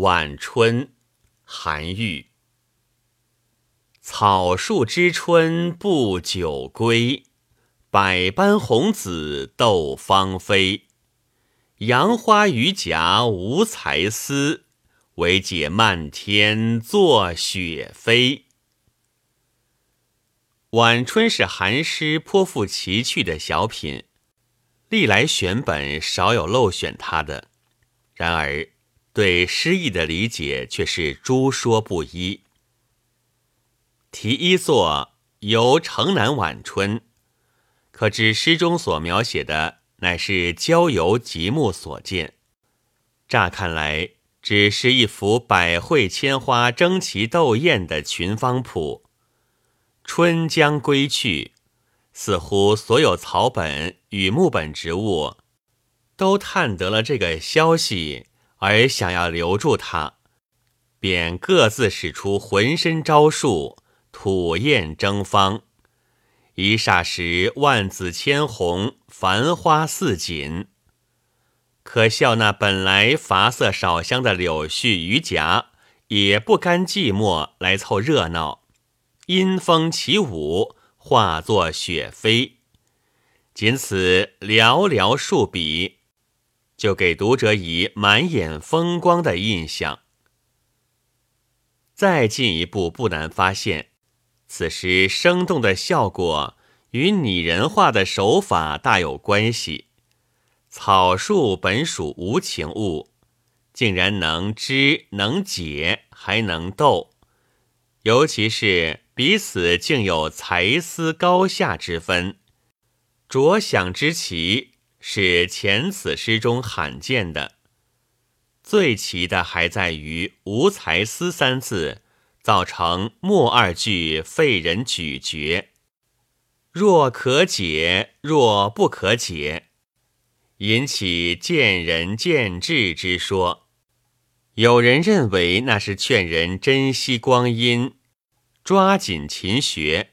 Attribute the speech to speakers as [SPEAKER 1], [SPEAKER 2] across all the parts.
[SPEAKER 1] 晚春，韩愈。草树知春不久归，百般红紫斗芳菲。杨花榆荚无才思，惟解漫天作雪飞。晚春是韩诗颇富奇趣的小品，历来选本少有漏选它的。然而。对诗意的理解却是诸说不一。题一作游城南晚春，可知诗中所描写的乃是郊游极目所见。乍看来，只是一幅百卉千花争奇斗艳的群芳谱。春将归去，似乎所有草本与木本植物都探得了这个消息。而想要留住他，便各自使出浑身招数，吐艳争芳。一霎时，万紫千红，繁花似锦。可笑那本来乏色少香的柳絮榆荚，也不甘寂寞来凑热闹，因风起舞，化作雪飞。仅此寥寥数笔。就给读者以满眼风光的印象。再进一步，不难发现，此时生动的效果与拟人化的手法大有关系。草树本属无情物，竟然能知能解，还能斗，尤其是彼此竟有才思高下之分，着想之奇。是前此诗中罕见的，最奇的还在于“无才思”三字，造成末二句废人咀嚼，若可解，若不可解，引起见仁见智之说。有人认为那是劝人珍惜光阴，抓紧勤学，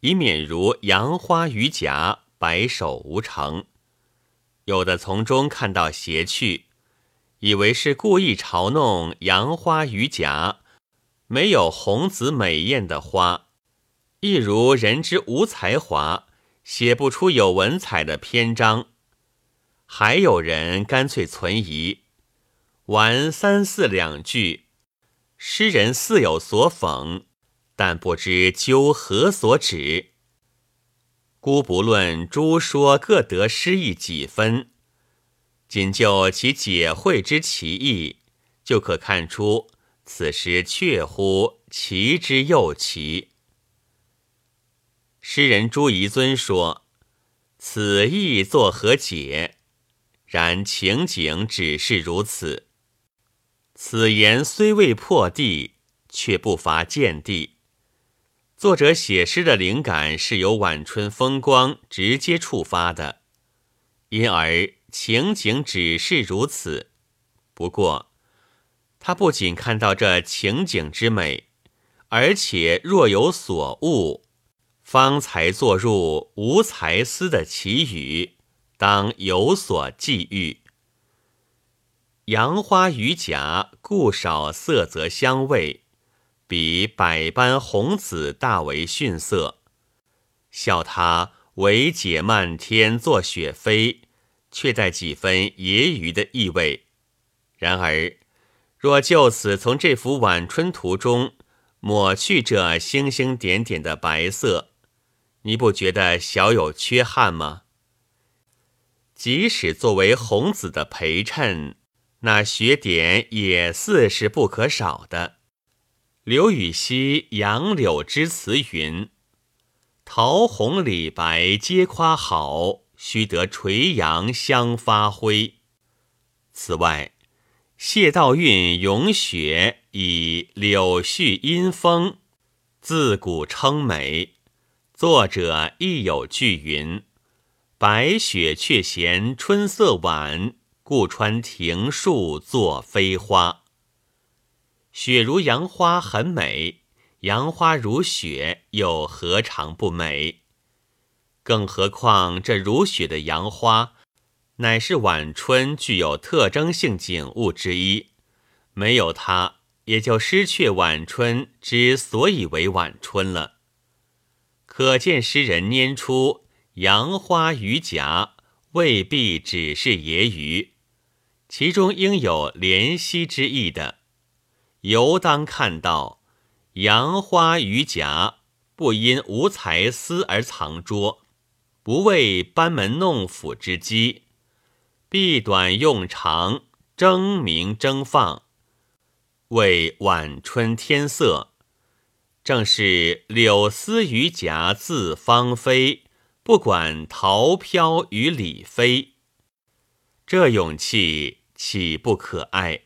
[SPEAKER 1] 以免如杨花榆荚白首无成。有的从中看到邪趣，以为是故意嘲弄杨花榆荚，没有红紫美艳的花，亦如人之无才华，写不出有文采的篇章。还有人干脆存疑，玩三四两句，诗人似有所讽，但不知究何所指。姑不论诸说各得诗意几分，仅就其解会之奇异，就可看出此诗确乎奇之又奇。诗人朱彝尊说：“此意作何解？然情景只是如此。此言虽未破地，却不乏见地。”作者写诗的灵感是由晚春风光直接触发的，因而情景只是如此。不过，他不仅看到这情景之美，而且若有所悟，方才作入无才思的奇语，当有所寄寓。杨花榆荚固少色泽香味。比百般红紫大为逊色，笑他唯解漫天作雪飞，却带几分揶揄的意味。然而，若就此从这幅晚春图中抹去这星星点点的白色，你不觉得小有缺憾吗？即使作为红紫的陪衬，那雪点也似是不可少的。刘禹锡《杨柳之词》云：“桃红李白皆夸好，须得垂杨相发挥。”此外，谢道韫《咏雪》以柳絮因风，自古称美。作者亦有句云：“白雪却嫌春色晚，故穿庭树作飞花。”雪如杨花很美，杨花如雪又何尝不美？更何况这如雪的杨花，乃是晚春具有特征性景物之一，没有它，也就失去晚春之所以为晚春了。可见诗人拈出杨花榆荚，未必只是揶揄，其中应有怜惜之意的。犹当看到杨花榆荚，不因无才思而藏拙，不为班门弄斧之机，避短用长，争名争放，为晚春天色。正是柳丝榆荚自芳菲，不管桃飘与李飞。这勇气岂不可爱？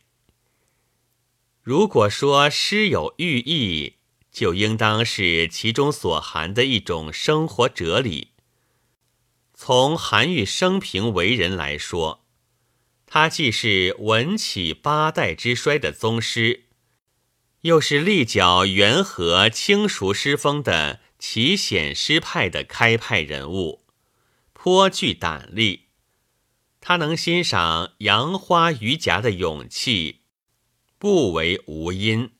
[SPEAKER 1] 如果说诗有寓意，就应当是其中所含的一种生活哲理。从韩愈生平为人来说，他既是文起八代之衰的宗师。又是立脚元和清熟诗风的奇险诗派的开派人物，颇具胆力。他能欣赏杨花榆荚的勇气，不为无因。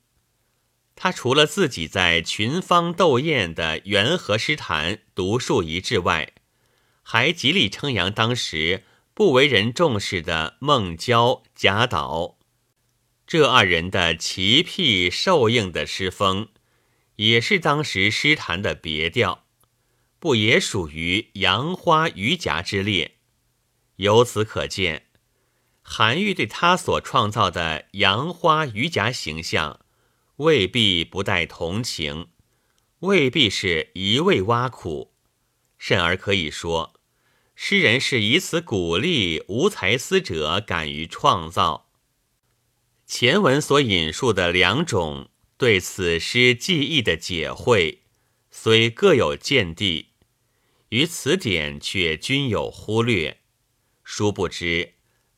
[SPEAKER 1] 他除了自己在群芳斗艳的元和诗坛独树一帜外，还极力称扬当时不为人重视的孟郊、贾岛。这二人的奇僻受应的诗风，也是当时诗坛的别调，不也属于杨花榆荚之列？由此可见，韩愈对他所创造的杨花榆荚形象，未必不带同情，未必是一味挖苦，甚而可以说，诗人是以此鼓励无才思者敢于创造。前文所引述的两种对此诗记忆的解会，虽各有见地，于此点却均有忽略。殊不知，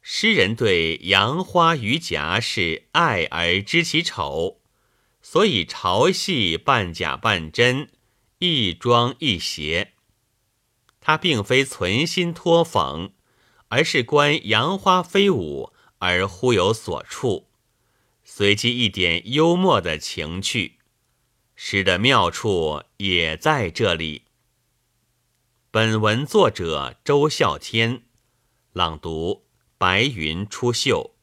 [SPEAKER 1] 诗人对杨花榆荚是爱而知其丑，所以嘲戏半假半真，一装一邪。他并非存心托讽，而是观杨花飞舞而忽有所触。随机一点幽默的情趣，诗的妙处也在这里。本文作者周孝天，朗读：白云出岫。